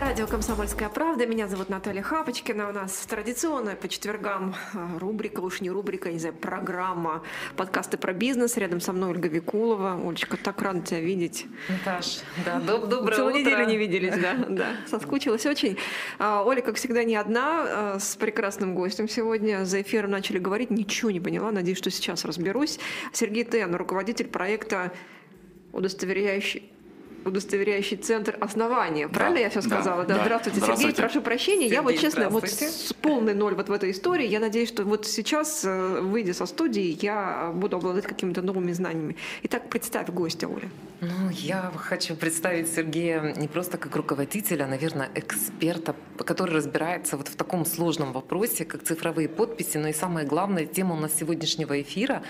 Радио «Комсомольская правда». Меня зовут Наталья Хапочкина. У нас традиционная по четвергам а, рубрика, уж не рубрика, не знаю, программа подкасты про бизнес. Рядом со мной Ольга Викулова. Олечка, так рада тебя видеть. Наташ, да, доб- доброе Целую утро. неделю не виделись, да, да. Соскучилась очень. А, Оля, как всегда, не одна, а, с прекрасным гостем сегодня. За эфиром начали говорить, ничего не поняла. Надеюсь, что сейчас разберусь. Сергей Тен, руководитель проекта удостоверяющий удостоверяющий центр основания. Правильно я все да, сказала? Да, да. Здравствуйте, Здравствуйте. Сергей. Прошу прощения. я вот Сергей, честно, вот с полный ноль вот в этой истории. Я надеюсь, что вот сейчас, э, выйдя со студии, я буду обладать какими-то новыми знаниями. Итак, представь гостя, Оля. Ну, я хочу представить Сергея не просто как руководителя, а, наверное, эксперта, который разбирается вот в таком сложном вопросе, как цифровые подписи, но и самое главное, тема у нас сегодняшнего эфира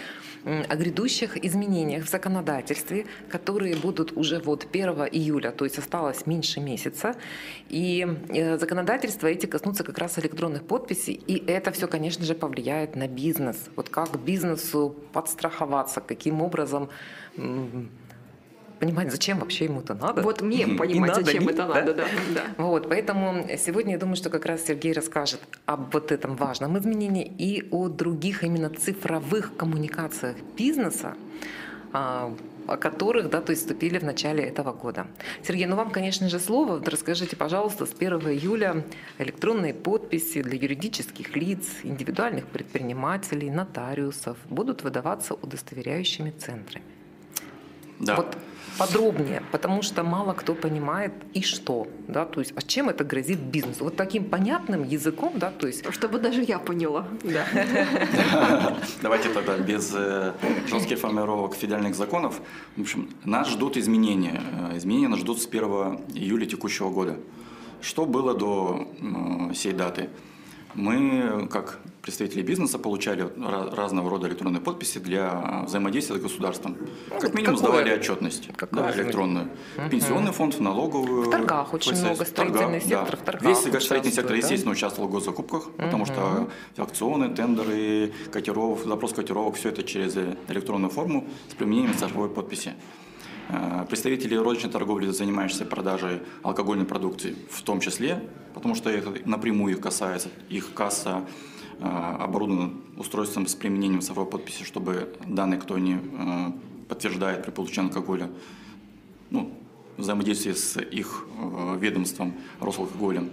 о грядущих изменениях в законодательстве, которые будут уже вот 1 июля, то есть осталось меньше месяца. И э, законодательство эти коснутся как раз электронных подписей, и это все, конечно же, повлияет на бизнес. Вот как бизнесу подстраховаться, каким образом понимать, зачем вообще ему это надо. Вот мне понимать, надо зачем ли, это да? надо, да. да. Вот, поэтому сегодня я думаю, что как раз Сергей расскажет об вот этом важном изменении и о других именно цифровых коммуникациях бизнеса, а, о которых, да, то есть вступили в начале этого года. Сергей, ну вам, конечно же, слово. Расскажите, пожалуйста, с 1 июля электронные подписи для юридических лиц, индивидуальных предпринимателей, нотариусов будут выдаваться удостоверяющими центрами. Да. Вот подробнее, потому что мало кто понимает и что, да, то есть, а чем это грозит бизнесу? Вот таким понятным языком, да, то есть, Чтобы даже я поняла. Да. Давайте тогда без э, жестких формировок федеральных законов. В общем, нас ждут изменения. Э, Изменения нас ждут с 1 июля текущего года. Что было до э, сей даты? Мы, как представители бизнеса, получали ра- разного рода электронные подписи для взаимодействия с государством. Как минимум какое? сдавали отчетность Какое да, электронную. Пенсионный фонд, в налоговую. В торгах очень ФСС, много, строительный сектор в торгах Весь строительный сектор, участвует, да? естественно, участвовал в госзакупках, потому что аукционы, тендеры, котировок, запрос котировок, все это через электронную форму с применением цифровой подписи. Э, Представители розничной торговли, занимающиеся продажей алкогольной продукции, в том числе, потому что это напрямую их касается, их касса э, оборудована устройством с применением цифровой подписи, чтобы данные, кто не э, подтверждает при получении алкоголя, ну, взаимодействие с их ведомством Росалкоголем.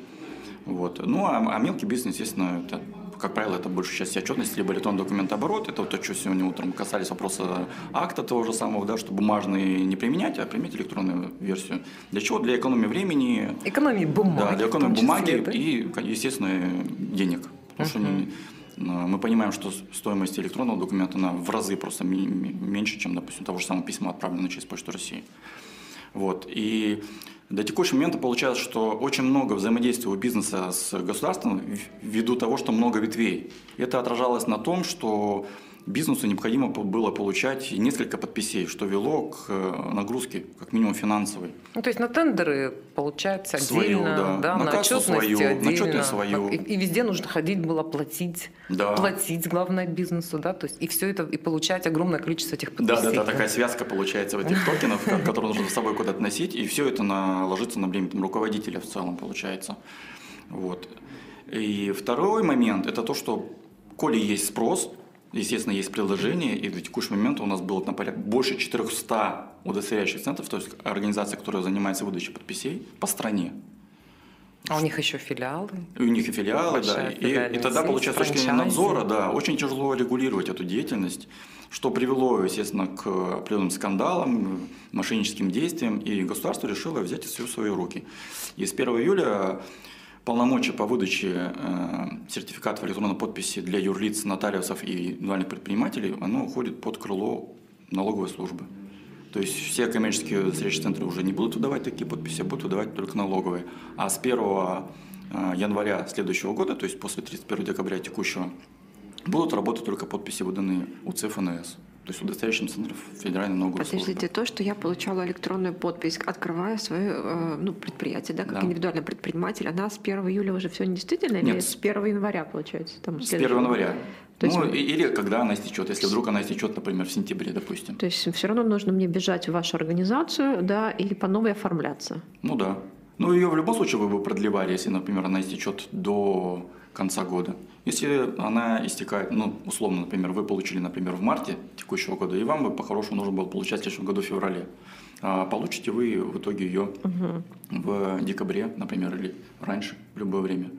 Вот. Ну, а, а мелкий бизнес, естественно, это, как правило, это большая часть отчетности, либо электронный документооборот. Это вот то, что сегодня утром касались вопроса акта того же самого, да, что бумажные не применять, а применять электронную версию. Для чего? Для экономии времени, экономии бумаги. да, для экономии числе, бумаги да? и, естественно, денег. Потому что не- э, мы понимаем, что стоимость электронного документа она в разы просто меньше, чем, допустим, того же самого письма, отправленного через Почту России. Вот. И до текущего момента получается, что очень много взаимодействия у бизнеса с государством ввиду того, что много ветвей. Это отражалось на том, что бизнесу необходимо было получать несколько подписей, что вело к э, нагрузке, как минимум финансовой. Ну, то есть на тендеры получается Свою, отдельно, да. на, На кассу отчетности свою, на отдельно. отчетность свою. И, и везде нужно ходить было платить, Да. платить главное бизнесу, да, то есть и все это и получать огромное количество этих Да, подписей. да, да, такая связка получается в этих токенов, ко- которые нужно с собой куда-то носить, и все это на, ложится на бремя там, руководителя в целом получается. Вот. И второй момент – это то, что коли есть спрос, естественно, есть предложение, и до текущего момента у нас было на порядке больше 400 удостоверяющих центров, то есть организаций, которые занимаются выдачей подписей по стране. А у них еще филиалы. И у них и филиалы, да. И, и тогда, получается, с точки зрения надзора, да, очень тяжело регулировать эту деятельность, что привело, естественно, к определенным скандалам, мошенническим действиям, и государство решило взять все в свои руки. И с 1 июля полномочия по выдаче э, сертификатов электронной подписи для юрлиц, нотариусов и индивидуальных предпринимателей, оно уходит под крыло налоговой службы. То есть все коммерческие удостоверяющие центры уже не будут выдавать такие подписи, а будут выдавать только налоговые. А с 1 э, января следующего года, то есть после 31 декабря текущего, будут работать только подписи, выданные УЦ ФНС, то есть удостоверяющим центров Федеральной налоговой службы. Подождите, то, что я получала электронную подпись, открывая свое э, ну, предприятие, да, как Да. индивидуальный предприниматель, она с 1 июля уже все не действительно или Нет. с 1 января, получается? Там, С 1 следующего? января. То есть ну, и- или когда она истечет, если вдруг она истечет, например, в сентябре, допустим. То есть все равно нужно мне бежать в вашу организацию, да, или по новой оформляться. Ну да. Ну, ее в любом случае вы бы продлевали, если, например, она истечет до конца года. Если она истекает, ну, условно, например, вы получили, например, в марте текущего года, и вам бы по-хорошему нужно было получать в следующем году в феврале. А получите вы в итоге ее угу. в декабре, например, или раньше, в любое время.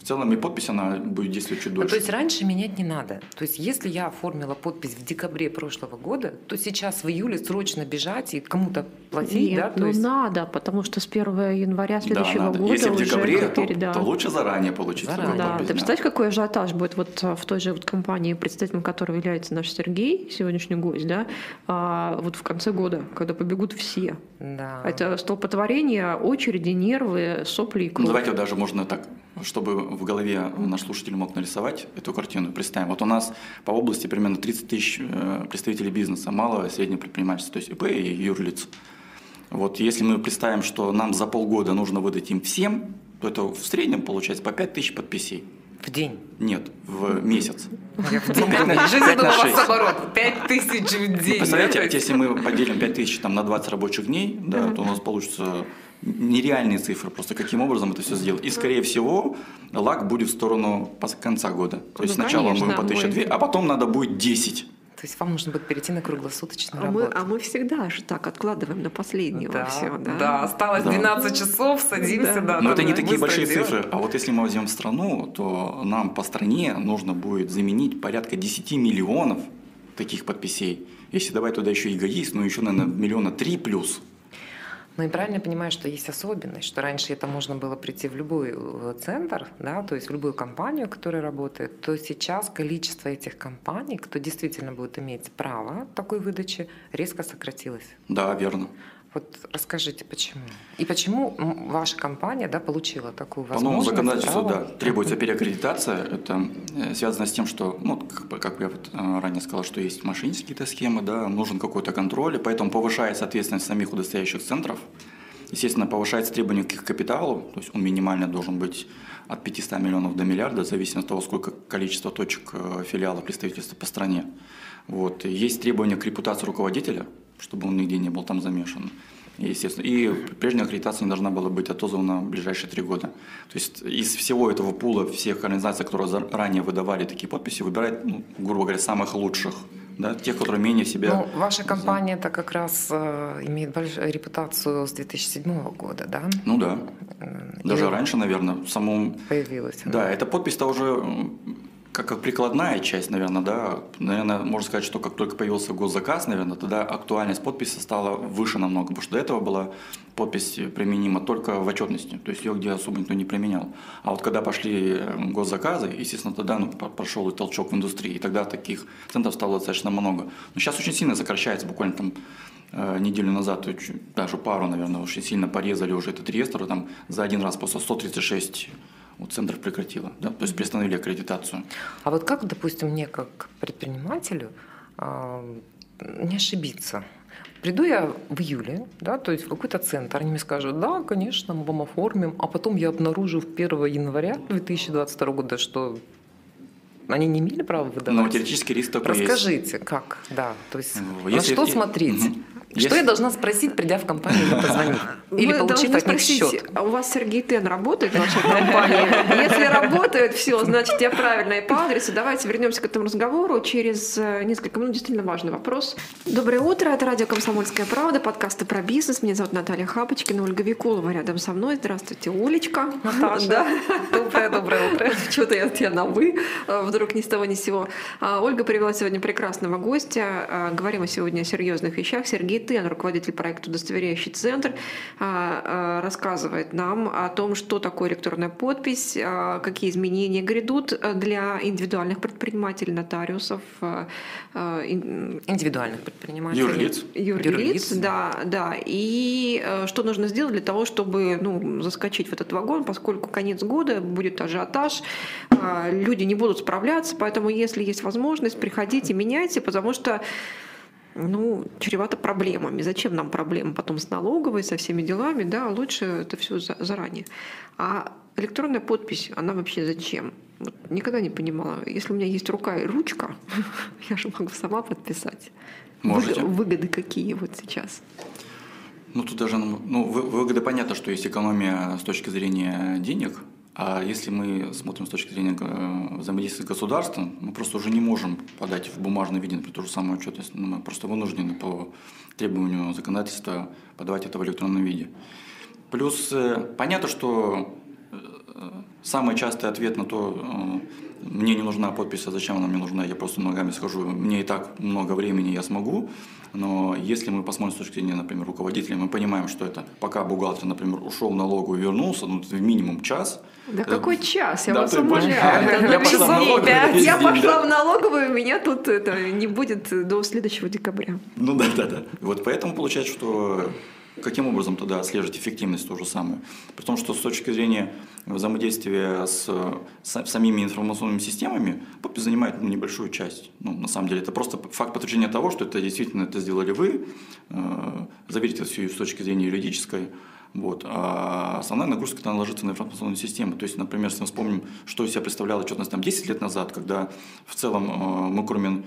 В целом и подпись, она будет действовать чуть дольше. то есть раньше менять не надо. То есть если я оформила подпись в декабре прошлого года, то сейчас в июле срочно бежать и кому-то платить, Нет, да? То ну есть... надо, потому что с 1 января следующего да, надо. года Если в декабре, уже теперь, то, да. то лучше заранее получить. Заранее. Да, подпись, ты представляешь, какой ажиотаж будет вот в той же вот компании, представителем которой является наш Сергей, сегодняшний гость, да, а, вот в конце года, когда побегут все. Да. Это столпотворение, очереди, нервы, сопли и кровь. Ну, давайте даже можно так чтобы в голове наш слушатель мог нарисовать эту картину, представим. Вот у нас по области примерно 30 тысяч э, представителей бизнеса, малого и среднего предпринимательства, то есть ИП и юрлиц. Вот если мы представим, что нам за полгода нужно выдать им всем, то это в среднем получается по 5 тысяч подписей. В день? Нет, в месяц. Я в день. Жизнь у вас оборот. 5 тысяч в день. Представляете, если мы поделим 5 тысяч там, на 20 рабочих дней, да, то у нас получится нереальные цифры, просто каким образом это все сделать. И, скорее всего, лак будет в сторону конца года. То есть ну, сначала конечно, мы по 1002, а потом надо будет 10. То есть вам нужно будет перейти на круглосуточную а работу. Мы, а мы всегда же так откладываем на последнего да, все, да? Да, осталось да. 12 часов, садимся, да. да Но это не такие большие делаем. цифры. А вот если мы возьмем страну, то нам по стране нужно будет заменить порядка 10 миллионов таких подписей. Если давай туда еще эгоист, ну еще, наверное, миллиона три плюс. Ну и правильно понимаю, что есть особенность, что раньше это можно было прийти в любой э, центр, да, то есть в любую компанию, которая работает, то сейчас количество этих компаний, кто действительно будет иметь право такой выдачи, резко сократилось. Да, верно. Вот расскажите, почему? И почему ваша компания да, получила такую возможность? По новому законодательству да, требуется переаккредитация. Это э, связано с тем, что, ну, как, как я вот э, ранее сказал, что есть мошеннические какие-то схемы, да, нужен какой-то контроль, и поэтому повышается ответственность самих удостоверяющих центров. Естественно, повышается требование к капиталу, то есть он минимально должен быть от 500 миллионов до миллиарда, в зависимости от того, сколько количество точек э, филиала представительства по стране. Вот. Есть требования к репутации руководителя – чтобы он нигде не был там замешан. Естественно. И прежняя аккредитация не должна была быть отозвана в ближайшие три года. То есть из всего этого пула всех организаций, которые ранее выдавали такие подписи, выбирать, ну, грубо говоря, самых лучших. Да, тех, которые менее себя... Ну, ваша компания это как раз э, имеет большую репутацию с 2007 года, да? Ну да. Даже И раньше, наверное, в самом... Появилась. Да, эта подпись-то уже как, как прикладная часть, наверное, да, наверное, можно сказать, что как только появился госзаказ, наверное, тогда актуальность подписи стала выше намного, потому что до этого была подпись применима только в отчетности, то есть ее где особо никто не применял. А вот когда пошли э, госзаказы, естественно, тогда ну, прошел и толчок в индустрии, и тогда таких центров стало достаточно много. Но сейчас очень сильно сокращается, буквально там э, неделю назад, даже пару, наверное, очень сильно порезали уже этот реестр, там за один раз просто 136 вот центр прекратила, да, то есть приостановили аккредитацию. А вот как, допустим, мне как предпринимателю э, не ошибиться? Приду я в июле, да, то есть в какой-то центр, они мне скажут, да, конечно, мы вам оформим, а потом я обнаружу в 1 января 2022 года, что они не имели права выдавать. Но теоретический риск такой Расскажите, есть. как, да, то есть Если, на что смотреть? Что Если... я должна спросить, придя в компанию или позвонив? Или получив от них счет? А у вас Сергей Тен работает в вашей компании? Если работает, все, значит, я правильно и по адресу. Давайте вернемся к этому разговору через э, несколько минут. Действительно важный вопрос. Доброе утро. Это радио «Комсомольская правда», подкасты про бизнес. Меня зовут Наталья Хапочкина, Ольга Викулова рядом со мной. Здравствуйте, Олечка. Наташа. Да. Доброе, доброе утро. Что-то я тебя на «вы», э, вдруг ни с того ни с сего. А, Ольга привела сегодня прекрасного гостя. А, говорим мы сегодня о серьезных вещах. Сергей Тен, руководитель проекта «Удостоверяющий центр», а, а, рассказывает нам о том, что такое электронная подпись, а, какие изменения грядут для индивидуальных предпринимателей, нотариусов. Индивидуальных предпринимателей. Юрлиц. Юрлиц, Юрлиц, да, да. И что нужно сделать для того, чтобы ну, заскочить в этот вагон, поскольку конец года, будет ажиотаж, люди не будут справляться, поэтому если есть возможность, приходите, меняйте, потому что ну, чревато проблемами. Зачем нам проблемы потом с налоговой, со всеми делами, да, лучше это все заранее. А электронная подпись, она вообще зачем? Вот никогда не понимала. Если у меня есть рука и ручка, я же могу сама подписать. Можете. Выгоды какие вот сейчас? Ну, тут даже, ну, выгода понятно, что есть экономия с точки зрения денег, а если мы смотрим с точки зрения э, взаимодействия с государством, мы просто уже не можем подать в бумажном виде, например, ту же самую отчетность. Мы просто вынуждены по требованию законодательства подавать это в электронном виде. Плюс э, понятно, что э, самый частый ответ на то, мне не нужна подпись, а зачем она мне нужна, я просто ногами схожу, мне и так много времени, я смогу. Но если мы посмотрим с точки зрения, например, руководителя, мы понимаем, что это пока бухгалтер, например, ушел в налоговую и вернулся, ну, в минимум час. Да это... какой час? Я да, вас умоляю. Я пошла в налоговую. Я пошла в налоговую, меня тут это не будет до следующего декабря. Ну да, да, да. Вот поэтому получается, что Каким образом тогда отслеживать эффективность то же самое? При том, что с точки зрения взаимодействия с, с самими информационными системами, подпись занимает ну, небольшую часть. Ну, на самом деле это просто факт подтверждения того, что это действительно это сделали вы, э, заверить все с точки зрения юридической. Вот. А основная нагрузка это ложится на информационную систему. То есть, например, если мы вспомним, что из себя представляла отчетность там 10 лет назад, когда в целом э, мы кроме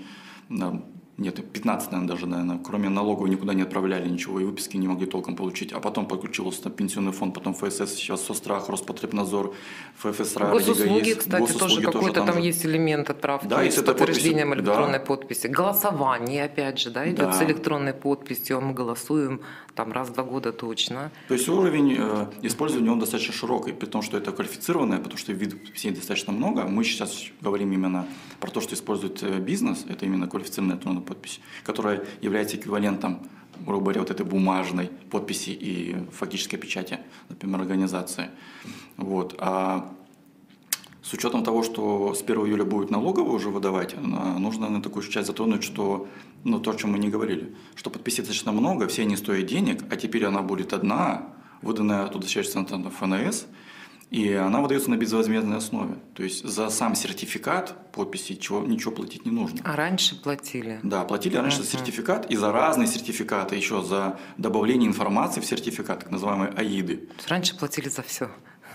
нет, 15, наверное, даже, наверное, кроме налоговой никуда не отправляли ничего, и выписки не могли толком получить. А потом подключился пенсионный фонд, потом ФСС, сейчас Сострах, Роспотребнадзор, ФФСРА, Госуслуги, есть, кстати, госуслуги тоже какой-то там, там есть элемент отправки да, с подтверждением подписи, электронной да. подписи. Голосование, опять же, да, идет да. с электронной подписью, мы голосуем там раз в два года точно. То есть уровень э, использования он достаточно широкий, при том, что это квалифицированное, потому что видов подписей достаточно много. Мы сейчас говорим именно про то, что использует э, бизнес, это именно квалифицированная электронная подпись, которая является эквивалентом грубо говоря, вот этой бумажной подписи и фактической печати, например, организации. Вот. А с учетом того, что с 1 июля будет налоговую уже выдавать, нужно на такую часть затронуть, что ну, то, о чем мы не говорили, что подписей достаточно много, все они стоят денег, а теперь она будет одна, выданная от удостоверяющего центра ФНС, и она выдается на безвозмездной основе. То есть за сам сертификат подписи чего, ничего платить не нужно. А раньше платили? Да, платили раньше за сертификат и за разные сертификаты, еще за добавление информации в сертификат, так называемые АИДы. раньше платили за все.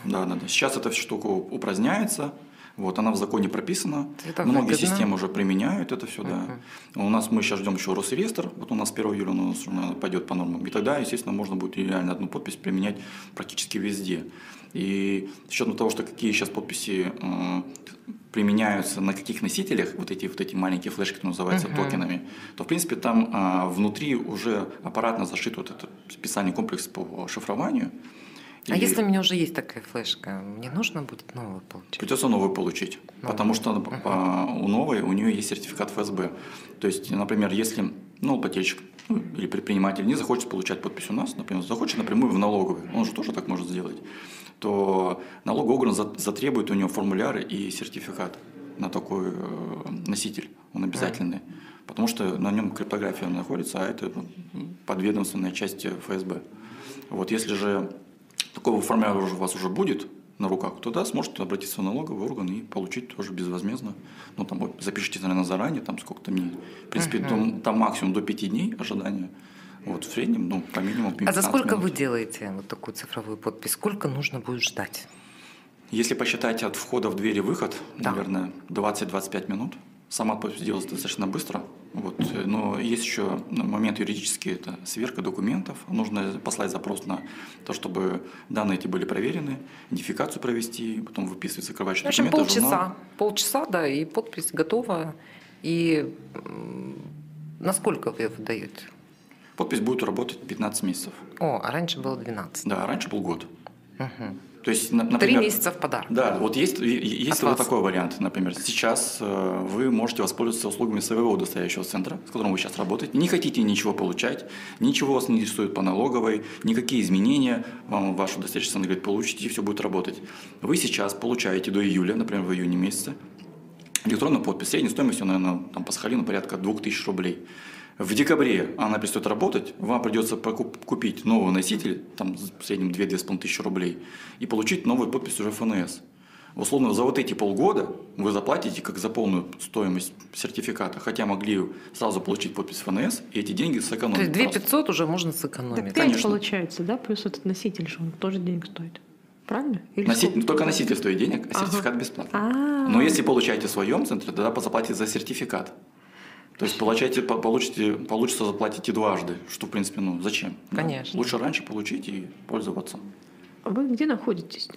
Да, да, да. Сейчас эта штука упраздняется. Вот, она в законе прописана. Это Многие выгодно. системы уже применяют это все, да. Uh-huh. У нас мы сейчас ждем еще Росреестр. Вот у нас 1 июля у нас пойдет по нормам. И тогда, естественно, можно будет реально одну подпись применять практически везде. И с учетом того, что какие сейчас подписи э, применяются на каких носителях, вот эти, вот эти маленькие флешки, которые называются uh-huh. токенами, то, в принципе, там э, внутри уже аппаратно зашит вот этот специальный комплекс по шифрованию. А и если у меня уже есть такая флешка, мне нужно будет новую получить? Придется новую получить, новую. потому что uh-huh. у новой у нее есть сертификат ФСБ. То есть, например, если ну, плательщик ну, или предприниматель не захочет получать подпись у нас, например, захочет напрямую в налоговый, он же тоже так может сделать, то налоговый орган затребует у него формуляры и сертификат на такой э, носитель, он обязательный. Потому что на нем криптография находится, а это подведомственная часть ФСБ. Вот если же такого формуляра у вас уже будет на руках, тогда сможете обратиться в налоговый орган и получить тоже безвозмездно. Ну, там запишите, наверное, заранее, там сколько-то дней. В принципе, uh-huh. там, там максимум до 5 дней ожидания. Вот в среднем, ну, по минимуму 15 А за сколько минут. вы делаете вот такую цифровую подпись? Сколько нужно будет ждать? Если посчитать от входа в дверь и выход, да. наверное, 20-25 минут. Сама подпись делается достаточно быстро. Вот. Но есть еще момент юридический, это сверка документов. Нужно послать запрос на то, чтобы данные эти были проверены, идентификацию провести, потом выписывать закрывающие в общем, документы. полчаса. Журнал. Полчаса, да, и подпись готова. И насколько вы выдаете? Подпись будет работать 15 месяцев. О, а раньше было 12. Да, раньше был год. Угу. То есть, например, Три месяца в подарок. Да, вот есть, есть вот такой вариант, например. Сейчас э, вы можете воспользоваться услугами своего удостоверяющего центра, с которым вы сейчас работаете. Не хотите ничего получать, ничего вас не интересует по налоговой, никакие изменения вам ваш удостоверяющий центр говорит, получите, и все будет работать. Вы сейчас получаете до июля, например, в июне месяце, электронную подпись, средней стоимостью, наверное, там, по Сахалину порядка 2000 рублей. В декабре она перестает работать, вам придется купить новый носитель, там в среднем 2-2,5 тысячи рублей, и получить новую подпись уже ФНС. Условно, за вот эти полгода вы заплатите как за полную стоимость сертификата, хотя могли сразу получить подпись ФНС, и эти деньги сэкономить. То есть 2 500 уже можно сэкономить. Так 5 Конечно. получается, да? Плюс этот носитель, что он тоже денег стоит. Правильно? Или носитель, только носитель стоит денег, а ага. сертификат бесплатный. А-а-а. Но если получаете в своем центре, тогда заплатите за сертификат. То есть получаете, по- получите, получится заплатить и дважды, что в принципе, ну зачем? Да? Конечно. Лучше раньше получить и пользоваться. А Вы где находитесь?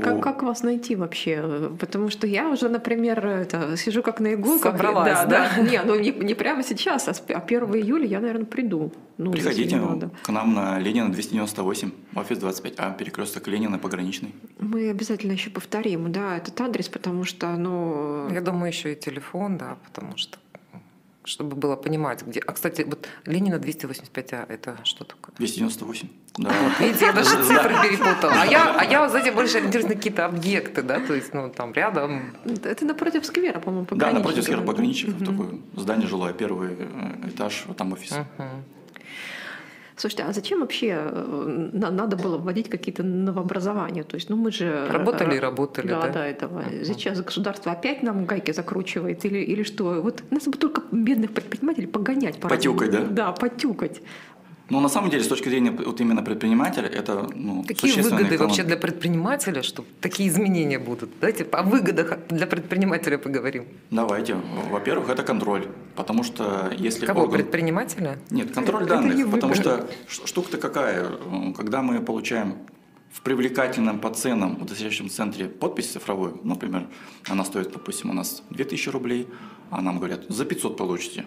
Как, как вас найти вообще? Потому что я уже, например, это, сижу как на иголках. Собралась, да, да? Не, ну не, не прямо сейчас, а, с- а 1 июля я, наверное, приду. Ну, если Приходите надо. к нам на Ленина 298, офис 25А, перекресток Ленина пограничный. Мы обязательно еще повторим, да, этот адрес, потому что, ну, Я думаю, еще и телефон, да, потому что чтобы было понимать, где. А, кстати, вот Ленина 285А, это что такое? 298. Да. Видите, я даже цифры перепутала. А я, а я, знаете, больше ориентируюсь на какие-то объекты, да, то есть, ну, там рядом. это напротив сквера, по-моему, Да, напротив сквера пограничников, такое здание жилое, первый э, этаж, вот там офис. Слушайте, а зачем вообще э, на- надо было вводить какие-то новообразования? То есть, ну мы же... Работали и э, работали, да, да? да, этого. Сейчас государство опять нам гайки закручивает или, или что? Вот нас бы только бедных предпринимателей погонять. Потюкать, да? Да, потюкать. Но на самом деле, с точки зрения вот именно предпринимателя, это ну, Какие выгоды эконом- вообще для предпринимателя, что такие изменения будут? Давайте о выгодах для предпринимателя поговорим. Давайте. Во-первых, это контроль. Потому что если Кого? орган- Предпринимателя? Нет, контроль Это не данных. Потому выбор. что штука-то какая? Когда мы получаем в привлекательном по ценам удостоверяющем центре подпись цифровую, например, она стоит, допустим, у нас 2000 рублей, а нам говорят, за 500 получите.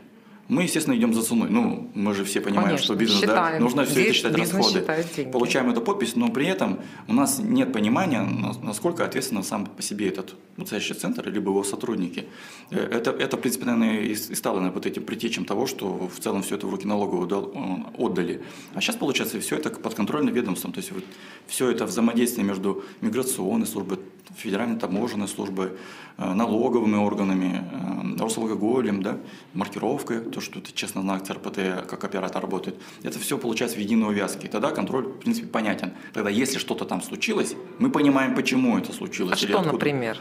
Мы, естественно, идем за ценой. Ну, мы же все понимаем, Конечно, что бизнес, да, считаем. нужно все это Здесь считать бизнес расходы. деньги. Получаем эту подпись, но при этом у нас нет понимания, на- насколько ответственно сам по себе этот настоящий центр, либо его сотрудники. Э, Это, это в принципе, наверное, и стало наверное, вот этим притечем того, что в целом все это в руки налоговую дал- э, отдали. А сейчас, получается, все это под контрольным ведомством. То есть вот все это взаимодействие между миграционной службой, федеральной таможенной службой, э, налоговыми органами, э, Росалкоголем, да, маркировкой, то, что это честно знак ЦРПТ, как оператор работает. Это все получается в единой увязке. И тогда контроль, в принципе, понятен. Тогда, если что-то там случилось, мы понимаем, почему это случилось. А что, откуда. например,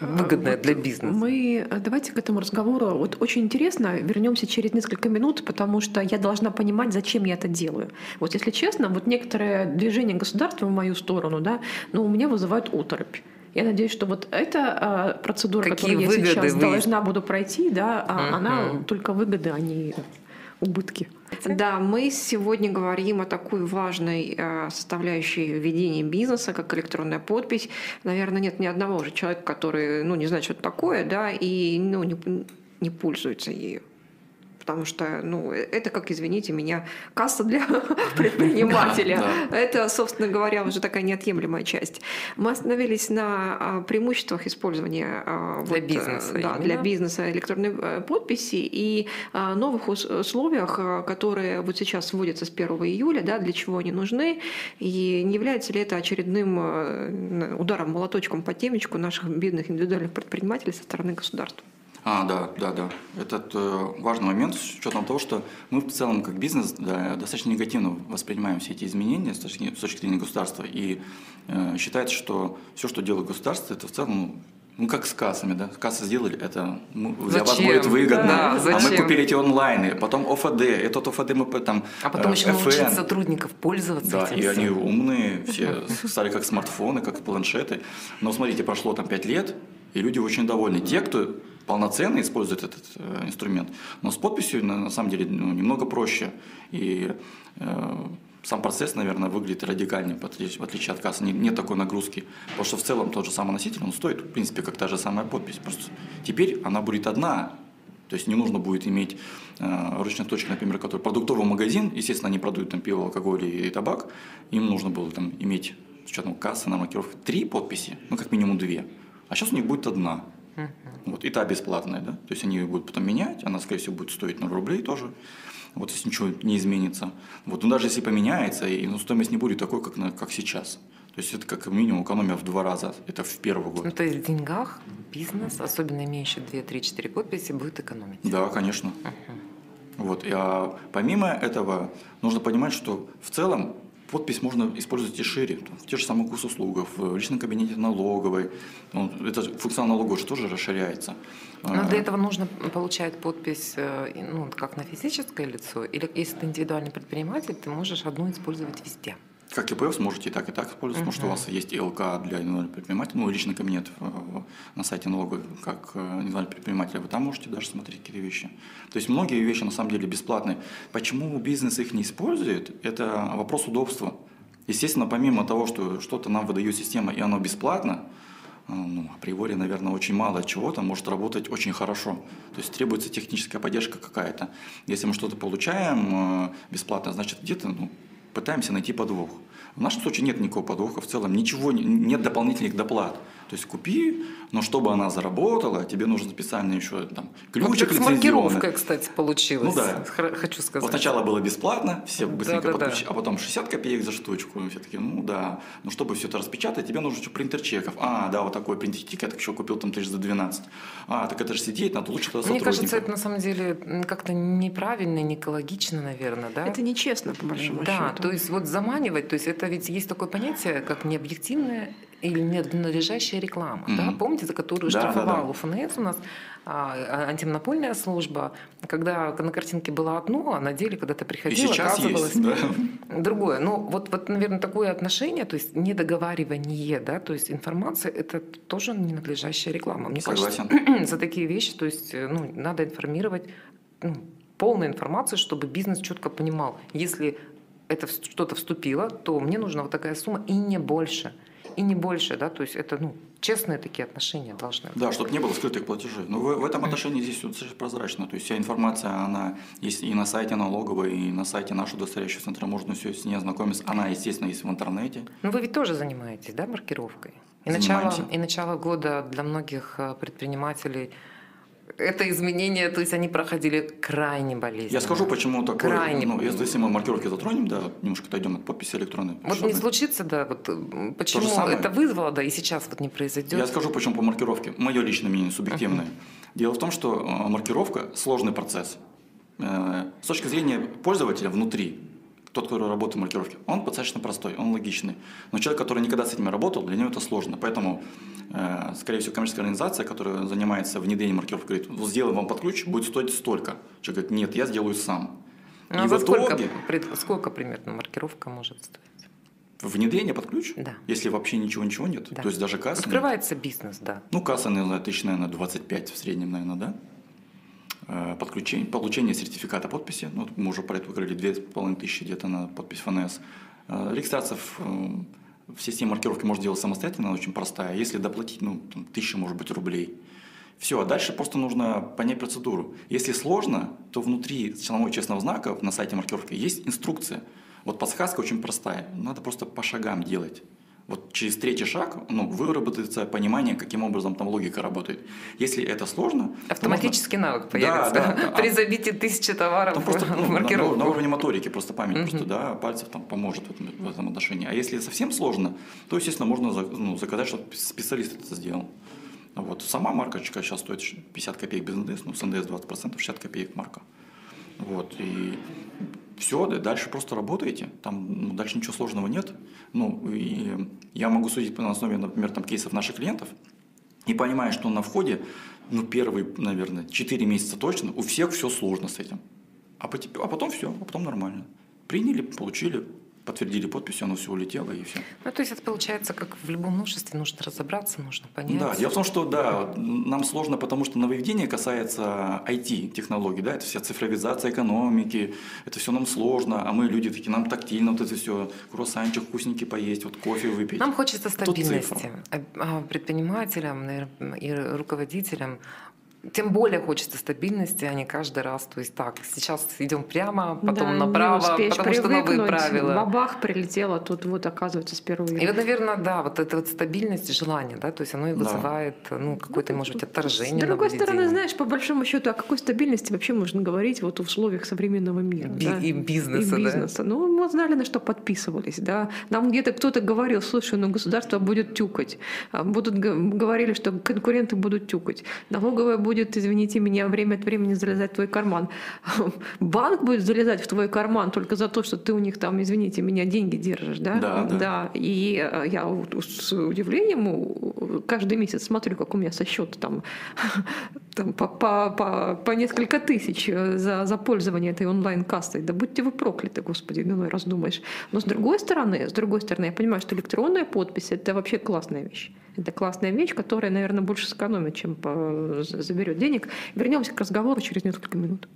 выгодное Вот для бизнеса? Мы э, давайте к этому разговору. Вот очень интересно, вернемся через несколько минут, потому что я должна понимать, зачем я это делаю. Вот если честно, вот некоторые движения государства в мою сторону, да, ну, у меня вызывают оторопь. Я надеюсь, что вот эта а, процедура, Какие которую я сейчас вы- должна буду пройти, да, а Мгм. она только выгоды, а не убытки. Да, мы сегодня говорим о такой важной э, составляющей ведения бизнеса, как электронная подпись. Наверное, нет ни одного уже человека, который, ну, не знает, что это такое, да, и, ну, не, не пользуется ею. Потому что, ну, это, как, извините меня, касса для предпринимателя. Да, Это, собственно говоря, уже такая неотъемлемая часть. Мы остановились на а, преимуществах использования а, Для вот, э, бизнеса да, именно. для бизнеса электронной э, подписи и а, новых ус- условиях, которые вот сейчас вводятся с 1 июля, да, для чего они нужны, и не является ли это очередным э, ударом молоточком по темечку наших бедных индивидуальных предпринимателей со стороны государства. А, да, да, да. Этот э, важный момент с учетом того, что мы в целом как бизнес да, достаточно негативно воспринимаем все эти изменения с точки, с точки зрения государства. И э, считается, что все, что делает государство, это в целом ну, ну, как с кассами, да? Кассы сделали, это ну, для вас Зачем? будет выгодно. Да, а мы зачем? купили эти онлайны, потом ОФД, этот ОФД мы там... А потом э, еще научить FN. сотрудников пользоваться Да, этим и они всем. умные, все стали как смартфоны, как планшеты. Но смотрите, прошло там 5 лет, и люди очень довольны. Те, кто полноценно использует этот э, инструмент. Но с подписью на, на самом деле ну, немного проще. И э, сам процесс, наверное, выглядит радикальнее, в отличие, от кассы. Не- Нет такой нагрузки. Потому что в целом тот же самый носитель, он стоит, в принципе, как та же самая подпись. Просто теперь она будет одна. То есть не нужно будет иметь э, ручных точек, например, который продуктовый магазин, естественно, они продают там пиво, алкоголь и табак, им нужно было там иметь с учетом кассы на маркировке три подписи, ну как минимум две. А сейчас у них будет одна. Вот, и та бесплатная, да. То есть они ее будут потом менять, она, скорее всего, будет стоить 0 рублей тоже. Вот если ничего не изменится. Вот, но даже если поменяется, и ну, стоимость не будет такой, как, на, как сейчас. То есть это как минимум экономия в два раза. Это в первый год. Ну, то есть в деньгах бизнес, особенно имеющий 2, 3, 4 подписи, будет экономить. Да, конечно. Мгм. Вот. И, а помимо этого, нужно понимать, что в целом подпись можно использовать и шире. Те же самые госуслугах, в личном кабинете налоговой. Ну, это функционал налоговой же тоже расширяется. Но для этого нужно получать подпись, э, ну, как на физическое лицо, или если ты индивидуальный предприниматель, ты можешь одну использовать везде. Как ИП сможете и так, и так использовать, потому что у вас есть ИЛК для индивидуального предпринимателя, ну, личный кабинет в- на сайте налоговой, как э, индивидуальный предприниматель, вы там можете даже смотреть какие-то вещи. То есть многие вещи на самом деле бесплатные. Почему бизнес их не использует, это вопрос удобства. Естественно, помимо того, что что-то нам выдает система, и оно бесплатно, э, ну, априори, наверное, очень мало чего-то может работать очень хорошо. То есть требуется техническая поддержка какая-то. Если мы что-то получаем э, бесплатно, значит где-то ну, пытаемся найти подвох. В нашем случае нет никакого подвоха, в целом ничего, не- нет дополнительных доплат. То есть купи, но чтобы она заработала, тебе нужен специальный еще там, ключик Как с лицензионный. маркировкой, кстати, получилось. Ну да. Хочу сказать. Вот сначала было бесплатно, все быстренько Да-да-да. подключили, а потом 60 копеек за штучку. И Все такие, ну да. Но чтобы все это распечатать, тебе нужен еще принтер чеков. А, да, вот такой принтер чеков, еще купил там тысяч за 12. А, так это же сидеть, надо лучше туда Мне кажется, это на самом деле как-то неправильно, не экологично, наверное, да? Это нечестно, по большому Да, счету. то есть вот заманивать, то есть это ведь есть такое понятие, как необъективная или ненадлежащая реклама, да? Мгм. Помните, за которую Да, да, штрафовала да. ФНС у нас а, а, антимонопольная служба, когда на картинке было одно, а на деле, когда ты приходил, оказывалось есть, да. другое. Ну, вот, вот, наверное, такое отношение, то есть недоговаривание, да, то есть информация – это тоже ненадлежащая реклама. Мне Согласен. кажется, за такие вещи, то есть, э, ну, надо информировать, ну, полную информацию, чтобы бизнес четко понимал, если это что-то вступило, то мне нужна вот такая сумма и не больше. И не больше, да, то есть это, ну, честные такие отношения должны быть. Да, чтобы не было скрытых платежей. Но в, в этом отношении здесь все прозрачно. То есть вся информация, она есть и на сайте налоговой, и на сайте нашего удостоверяющего центра. Можно все с ней ознакомиться. Она, естественно, есть в интернете. Ну, вы ведь тоже занимаетесь, да, маркировкой? И начало, Занимаемся. и начало года для многих э, предпринимателей это изменения, то есть они проходили крайне болезненно. Я скажу, почему такое. Крайне. Ну, если если мы маркировки затронем, да, немножко отойдем от подписи электронной. Вот чтобы- не случится, да, вот э, почему это вызвало, да, и сейчас вот не произойдет. Я скажу, почему по маркировке. Мое личное мнение, субъективное. Дело в том, что э, маркировка сложный процесс. Э, С точки зрения пользователя внутри, тот, который работает в маркировке, он достаточно простой, он логичный. Но человек, который никогда с этим работал, для него это сложно. Поэтому, э, скорее всего, коммерческая организация, которая занимается внедрением маркировки, говорит, вот сделаем вам под ключ, будет стоить столько. Человек говорит, нет, я сделаю сам. Ну, а за сколько, итоге пред- сколько примерно маркировка может стоить? внедрение под ключ, Да. если вообще ничего-ничего нет, Да. то есть даже касса нет. Открывается бизнес, да. Ну, касса, наверное, тысяч, наверное, 25 в среднем, наверное, да? Э, Подключение, получение сертификата подписи, ну, мы уже про это говорили, 2,5 тысячи где-то на подпись ФНС. Э, Регистрация в, э, в системе маркировки можно делать самостоятельно, она очень простая. Если доплатить, ну, тысяча, может быть, рублей. Все, а дальше просто нужно понять процедуру. Если сложно, то внутри членового честного знака на сайте маркировки есть инструкция. Вот подсказка очень простая. Надо просто по шагам делать. Вот через третий шаг ну, выработается понимание, каким образом там логика работает. Если это сложно... то Автоматический навык Да, появится да, да. при забитии тысячи товаров можно- там просто ну, на, маркировку. на уровне моторики просто память Мгм. просто, да, пальцев там поможет в этом, в этом отношении. А если совсем сложно, то, естественно, можно ну, заказать, чтобы специалист это сделал. Вот. Сама маркочка сейчас стоит 50 копеек без НДС, ну, с НДС 20%, 60 копеек марка. Вот. И все, дальше просто работаете. Там ну, дальше ничего сложного нет. Ну, и я могу судить на основе, например, там, кейсов наших клиентов и понимаю, что на входе, ну, первые, наверное, 4 месяца точно, у всех все сложно с этим. А, а потом все, а потом нормально. Приняли, получили, подтвердили подписью, оно все улетело и все. Ну, то есть это получается, как в любом новшестве, нужно разобраться, нужно понять. Да, дело в том, что да, нам сложно, потому что нововведение касается IT-технологий, да, это вся цифровизация экономики, это все нам сложно, а мы люди такие, нам тактильно вот это все, круассанчик вкусненький поесть, вот кофе выпить. Нам хочется стабильности. А- а предпринимателям и руководителям тем более хочется стабильности, а не каждый раз. То есть так, сейчас идем прямо, потом Да, направо, потому что новые правила. Бабах прилетело, тут вот оказывается впервые. И вот, наверное, да, вот эта вот стабильность, желание, да, то есть оно и Да. вызывает, ну, какое-то, может быть, отторжение. С другой стороны, знаешь, по большому счету, о какой стабильности вообще можно говорить вот в условиях современного мира? Би- да? и бизнеса, И да? бизнеса. Ну, мы знали, на что подписывались, да. Нам где-то кто-то говорил, слушай, ну государство будет тюкать. А Будут, говорили, что конкуренты будут тюкать. Налоговая будет, извините меня, время от времени залезать в твой карман. Банк будет залезать в твой карман только за то, что ты у них там, извините меня, деньги держишь, да? Да, да. И э, я с удивлением каждый месяц смотрю, как у меня со счета там там, по, по, по, по несколько тысяч э, за, за пользование этой онлайн-кассой. Да будьте вы прокляты, господи, иной раз думаешь. Но с другой стороны, с другой стороны, я понимаю, что электронная подпись – это вообще классная вещь. Это классная вещь, которая, наверное, больше сэкономит, чем заберет денег. Вернемся к разговору через несколько минут.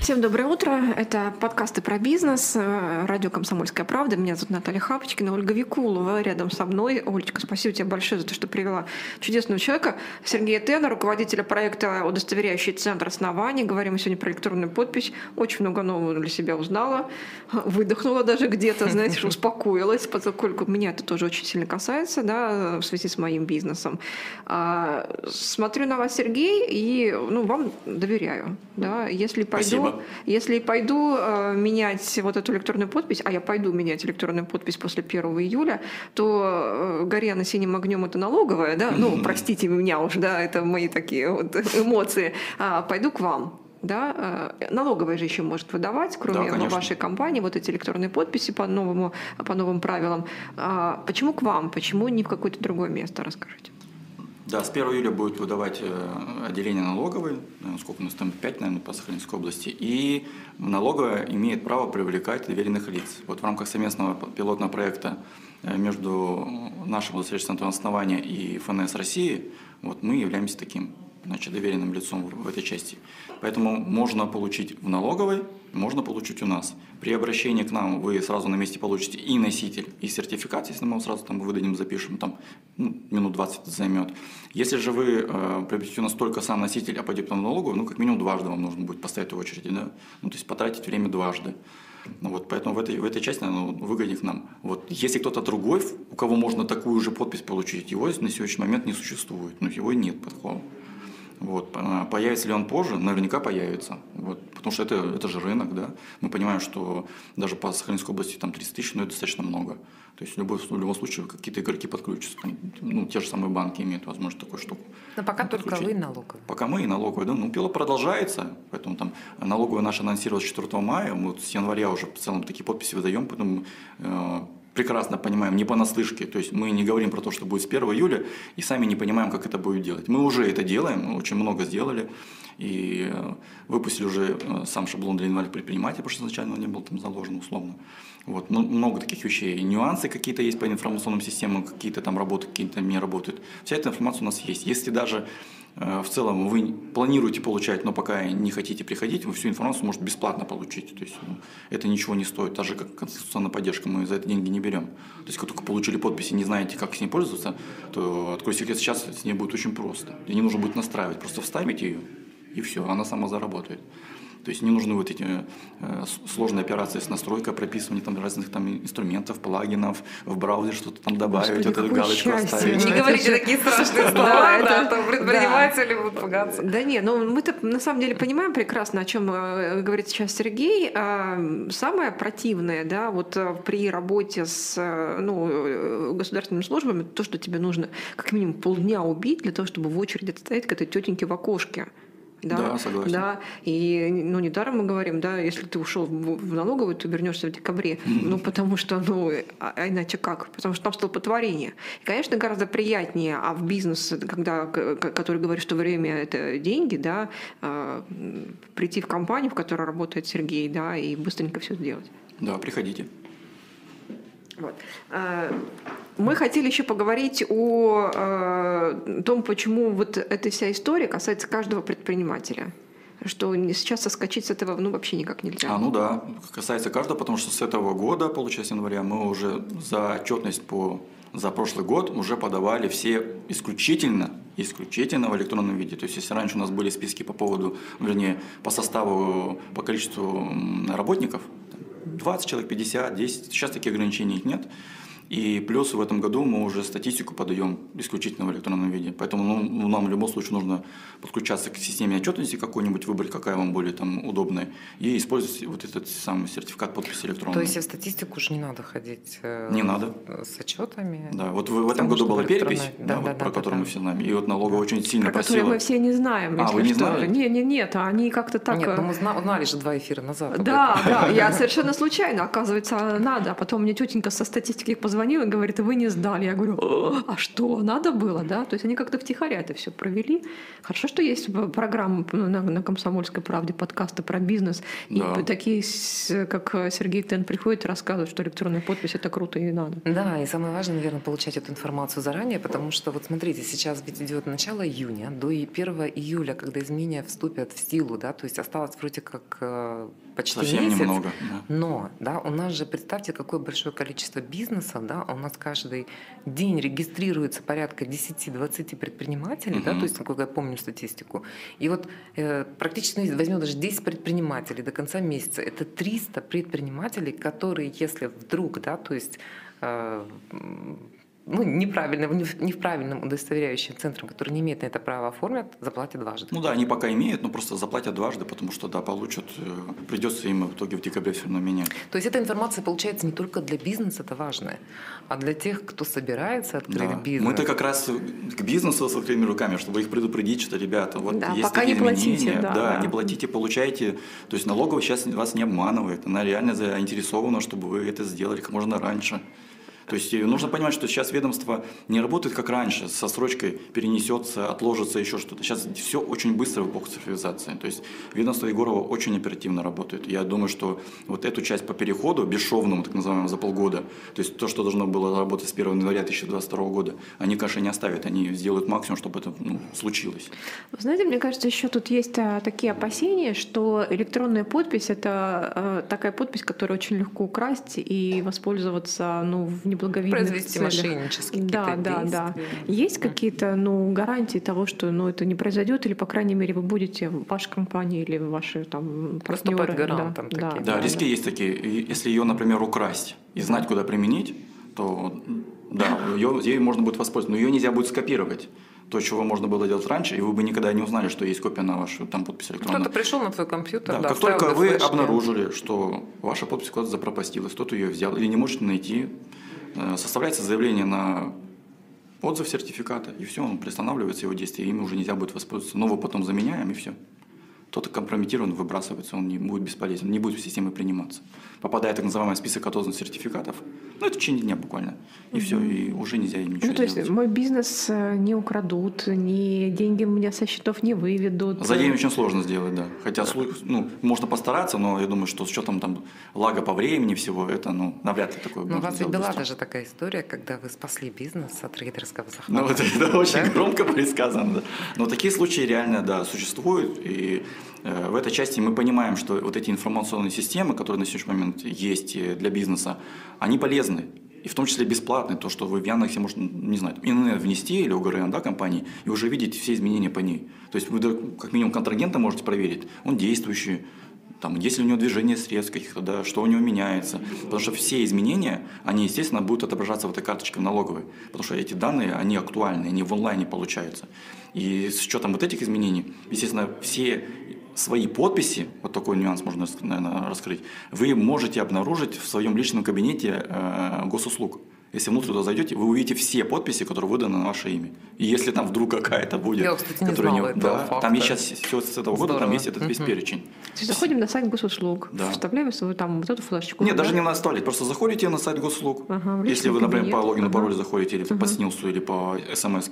Всем доброе утро. Это подкасты про бизнес, э, радио «Комсомольская правда». Меня зовут Наталья Хапочкина, Ольга Викулова рядом со мной. Олечка, спасибо тебе большое за то, что привела чудесного человека. Сергея Тена, руководителя проекта «Удостоверяющий центр оснований». Говорим сегодня про электронную подпись. Очень много нового для себя узнала. Выдохнула даже где-то, знаете, успокоилась, поскольку меня это тоже очень сильно касается, да, в связи с моим бизнесом. А, смотрю на вас, Сергей, и ну, вам доверяю. Да. Если пойду, Спасибо. если пойду э, менять вот эту электронную подпись, а я пойду менять электронную подпись после 1 июля, то э, горя на синим огнем это налоговая, да, ну, простите меня уже, да, это мои такие вот эмоции, а, пойду к вам да, э, налоговая же еще может выдавать, кроме Да, вашей компании, вот эти электронные подписи по новому, по новым правилам. А почему к вам? Почему не в какое-то другое место? Расскажите. Да, с 1 июля будет выдавать э, отделение налоговой, э, сколько у нас там, 5, наверное, по Сахалинской области, и налоговая имеет право привлекать доверенных лиц. Вот в рамках совместного пилотного проекта между нашим удостоверительным основания и ФНС России, вот мы являемся таким значит, доверенным лицом в этой части. Поэтому можно получить в налоговой, можно получить у нас. При обращении к нам вы сразу на месте получите и носитель, и сертификат, если мы сразу там выдадим, запишем, там ну, минут 20 это займет. Если же вы э, приобретете у нас только сам носитель, а пойдете на налоговую, ну как минимум дважды вам нужно будет поставить в очереди, да? ну то есть потратить время дважды. Ну, вот, поэтому в этой, в этой части ну, выгоднее к нам. Вот, если кто-то другой, у кого можно такую же подпись получить, его на сегодняшний момент не существует. Ну, его нет такого. Вот. А появится ли он позже? Наверняка появится. Вот. Потому что это, это же рынок, да. Мы понимаем, что даже по Сахалинской области там 30 тысяч, но это достаточно много. То есть в, любой, в любом случае какие-то игроки подключатся. Ну, те же самые банки имеют возможность такую штуку. Но пока только вы и налоговые. Пока мы и налоговые, да. Ну, пилот продолжается, поэтому там налоговая наша анонсировалась 4 мая, мы вот с января уже в целом такие подписи выдаем, поэтому э, прекрасно понимаем, не понаслышке. То есть мы не говорим про то, что будет с 1 июля, и сами не понимаем, как это будет делать. Мы уже это делаем, мы очень много сделали, и э, выпустили уже э, сам шаблон для инвалидов предпринимателей, потому что изначально он не был там заложен условно. Вот, ну, много таких вещей. Нюансы какие-то есть по информационным системам, какие-то там работают, какие-то не работают. Вся эта информация у нас есть. Если даже Э, в целом вы планируете получать, но пока не хотите приходить, вы всю информацию можете бесплатно получить. То есть ну, это ничего не стоит. Же, как конституционная поддержка, мы за это деньги не берем. То есть, как только получили подписи, не знаете, как с ней пользоваться, то откройте секрет, сейчас с ней будет очень просто. И не нужно будет настраивать, просто вставите ее, и все, она сама заработает. То есть не нужны вот эти э, сложные операции с настройкой, прописыванием там разных там инструментов, плагинов, в браузер что-то там добавить, Господи, вот эту галочку счастье. оставить. Не говорите такие страшные слова, да, а то предприниматели будут пугаться. Да не, ну мы-то на самом деле понимаем прекрасно, о чем э, говорит сейчас Сергей. А, самое противное, да, вот э, при работе с ну, государственными службами, то, что тебе нужно как минимум полдня убить для того, чтобы в очереди стоять к этой тетеньке в окошке. Да, да, согласен. Да, и ну, недаром мы говорим, да, если ты ушел в налоговую, ты вернешься в декабре. Mm-hmm. Ну, потому что, ну, а, а иначе как? Потому что там столпотворение. И, конечно, гораздо приятнее, а в бизнес, когда, который говорит, что время – это деньги, да, а, прийти в компанию, в которой работает Сергей, да, и быстренько все сделать. Да, приходите. Вот. Мы хотели еще поговорить о, о том, почему вот эта вся история касается каждого предпринимателя что сейчас соскочить с этого ну, вообще никак нельзя. А, ну да, касается каждого, потому что с этого года, получается, января, мы уже за отчетность по за прошлый год уже подавали все исключительно, исключительно в электронном виде. То есть, если раньше у нас были списки по поводу, вернее, по составу, по количеству работников, 20 человек, 50, 10, сейчас таких ограничений нет. И плюс в этом году мы уже статистику подаем исключительно в электронном виде. Поэтому ну, нам в любом случае нужно подключаться к системе отчетности какой-нибудь, выбрать, какая вам более там, удобная, и использовать вот этот самый сертификат подписи электронной. То есть в статистику уже не надо ходить э, не надо. с отчетами? Да, вот в, в этом году была перепись, да, да, вот, да, про да, которую да. мы все знаем, и вот налоговая очень сильно про просила. которую мы все не знаем. А, вы не что. знали? Не, не, нет, они как-то так... Нет, ну мы знали же два эфира назад. Да, да, я совершенно случайно, оказывается, надо. А потом мне тетенька со статистики позвонил и говорит, вы не сдали. Я говорю, а что, надо было, да? То есть они как-то втихаря это все провели. Хорошо, что есть программа на, на «Комсомольской правде», подкасты про бизнес. Да. И такие, как Сергей Тен, приходят и рассказывают, что электронная подпись — это круто и надо. Да, и самое важное, наверное, получать эту информацию заранее, потому что, вот смотрите, сейчас ведь идет начало июня, до 1 июля, когда изменения вступят в силу, да, то есть осталось вроде как э, почти Совсем месяц. немного. Да. Но, да, у нас же, представьте, какое большое количество бизнесов, да, у нас каждый день регистрируется порядка 10-20 предпринимателей, угу. да, то есть, насколько я помню статистику. И вот э, практически ну, возьмем даже 10 предпринимателей до конца месяца, это 300 предпринимателей, которые, если вдруг, да, то есть э, ну, неправильным, не в правильном удостоверяющим центром, который не имеет на это права оформят, заплатят дважды. Ну да, они пока имеют, но просто заплатят дважды, потому что, да, получат, э, придется им в итоге в декабре все равно менять. То есть эта информация получается не только для бизнеса, это важно, а для тех, кто собирается открыть да. бизнес. Мы-то как раз к бизнесу с открытыми руками, чтобы их предупредить, что, ребята, вот да, есть пока такие не платите, да, да, да, да, не платите, получайте. То есть налоговая сейчас вас не обманывает, она реально заинтересована, чтобы вы это сделали как можно раньше. То есть э, нужно понимать, что сейчас ведомство не работает как раньше, со срочкой перенесется, отложится еще что-то. Сейчас все очень быстро в эпоху цифровизации. То есть ведомство Егорова очень оперативно работает. Я думаю, что вот эту часть по переходу, бесшовному, так называемому, за полгода, то есть то, что должно было работать с 1 января 2022 года, они, конечно, не оставят, они сделают максимум, чтобы это ну, случилось. Вы знаете, мне кажется, еще тут есть а, такие опасения, что электронная подпись – это а, такая подпись, которую очень легко украсть и воспользоваться ну, в неблаговидных Произвести целях. мошеннические да, да, да. Есть какие-то ну, гарантии того, что ну, это не произойдет, или, по крайней мере, вы будете, ваша компания или ваши там партнеры. гарантом да, такие. Да, да, риски да. есть такие. Если ее, например, украсть и знать, куда применить, то да, ее, ей можно будет воспользоваться, но ее нельзя будет скопировать то, чего можно было делать раньше, и вы бы никогда не узнали, что есть копия на вашу там подпись электронную. Кто-то пришел на твой компьютер, да, да, как только вы флешки. обнаружили, что ваша подпись куда-то запропастилась, кто-то ее взял или не можете найти, составляется заявление на отзыв сертификата, и все, он приостанавливается, его действие, ими уже нельзя будет воспользоваться. Новый потом заменяем, и все. Тот компрометирован, выбрасывается, он не будет бесполезен, не будет в системе приниматься. Попадает так называемый список отозванных сертификатов, ну, это в течение дня буквально, и все, и уже нельзя им ничего Ну, то сделать. есть мой бизнес э, не украдут, ни деньги у меня со счетов не выведут. За день очень сложно сделать, да. Хотя, ну, можно постараться, но я думаю, что с учетом там лага по времени всего, это, ну, навряд ли такое Но у вас ведь была быстро. даже такая история, когда вы спасли бизнес от рейдерского захвата. Ну, вот это очень громко пересказано, да. Но такие случаи реально, да, существуют, и в этой части мы понимаем, что вот эти информационные системы, которые на сегодняшний момент есть э, для бизнеса, они полезны. И в том числе бесплатные, то, что вы в Яндексе можете, не знаю, ИНН внести или ОГРН да, компании, и уже видите все изменения по ней. То есть вы как минимум контрагента можете проверить, он действующий, там, есть ли у него движение средств каких-то, да, что у него меняется. Потому что все изменения, они, естественно, будут отображаться в этой карточке налоговой. Потому что эти данные, они актуальны, они в онлайне получаются. И с учетом вот этих изменений, естественно, все свои подписи, вот такой нюанс можно, наверное, раскрыть, вы можете обнаружить в своем личном кабинете э, госуслуг. Если внутрь туда зайдете, вы увидите все подписи, которые выданы на ваше имя. И если там вдруг какая-то будет... Я, кстати, не знала не... да, факта. Там есть сейчас, все с этого года, там есть этот весь перечень. То есть заходим на сайт госуслуг, да. вставляем свою там вот эту флешечку. Нет, да? даже не надо вставлять, просто заходите на сайт госуслуг, ага, если вы, например, по логину, ага. паролю заходите, или ага. по СНИЛСу, или по смс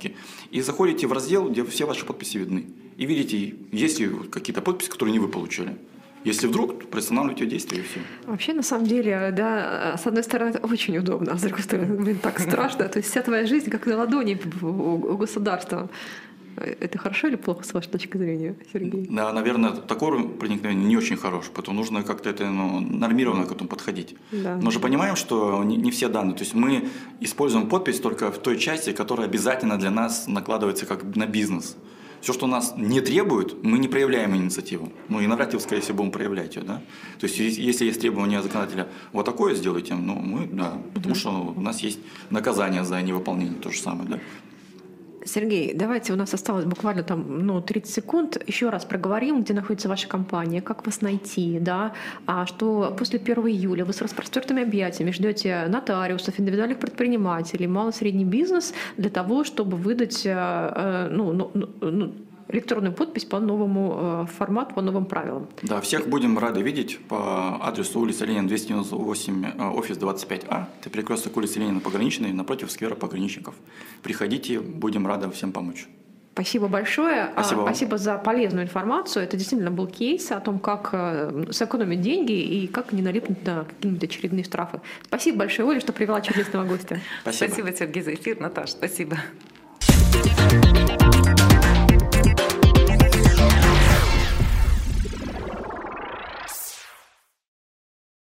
и заходите в раздел, где все ваши подписи видны. И видите, есть ли какие-то подписи, которые не вы получили. Если вдруг, приостанавливайте действие и все. Вообще, на самом деле, да, с одной стороны, это очень удобно, а с другой стороны, блин, так страшно. То есть вся твоя жизнь как на ладони у государства. Это хорошо или плохо с вашей точки зрения, Сергей? Да, наверное, такое проникновение не очень хорошее, поэтому нужно как-то это ну, нормированно к этому подходить. Да. Мы же понимаем, что не, не все данные, то есть мы используем подпись только в той части, которая обязательно для нас накладывается как на бизнес. Все, что нас не требует, мы не проявляем инициативу. Ну и навряд ли, скорее всего, будем проявлять ее. Да? То есть, если есть требование законодателя, вот такое сделайте, ну мы, да, потому что у нас есть наказание за невыполнение, то же самое. Да? Сергей, давайте, у нас осталось буквально там, ну, 30 секунд. Еще раз проговорим, где находится ваша компания, как вас найти, да, а что после 1 июля вы с распростертыми объятиями ждете нотариусов, индивидуальных предпринимателей, малый-средний бизнес для того, чтобы выдать, э, э, ну, ну, ну, ну электронную подпись по новому э, формату, по новым правилам. Да, всех будем рады видеть по адресу улица Ленина 298, э, офис 25А. Это перекресток улицы Ленина пограничный, напротив сквера пограничников. Приходите, будем рады всем помочь. Спасибо большое. Спасибо, а, спасибо за полезную информацию. Это действительно был кейс о том, как э, сэкономить деньги и как не налипнуть на какие-нибудь очередные штрафы. Спасибо большое, Оля, что привела чудесного гостя. Спасибо, спасибо Сергей, за эфир. Наташа, спасибо.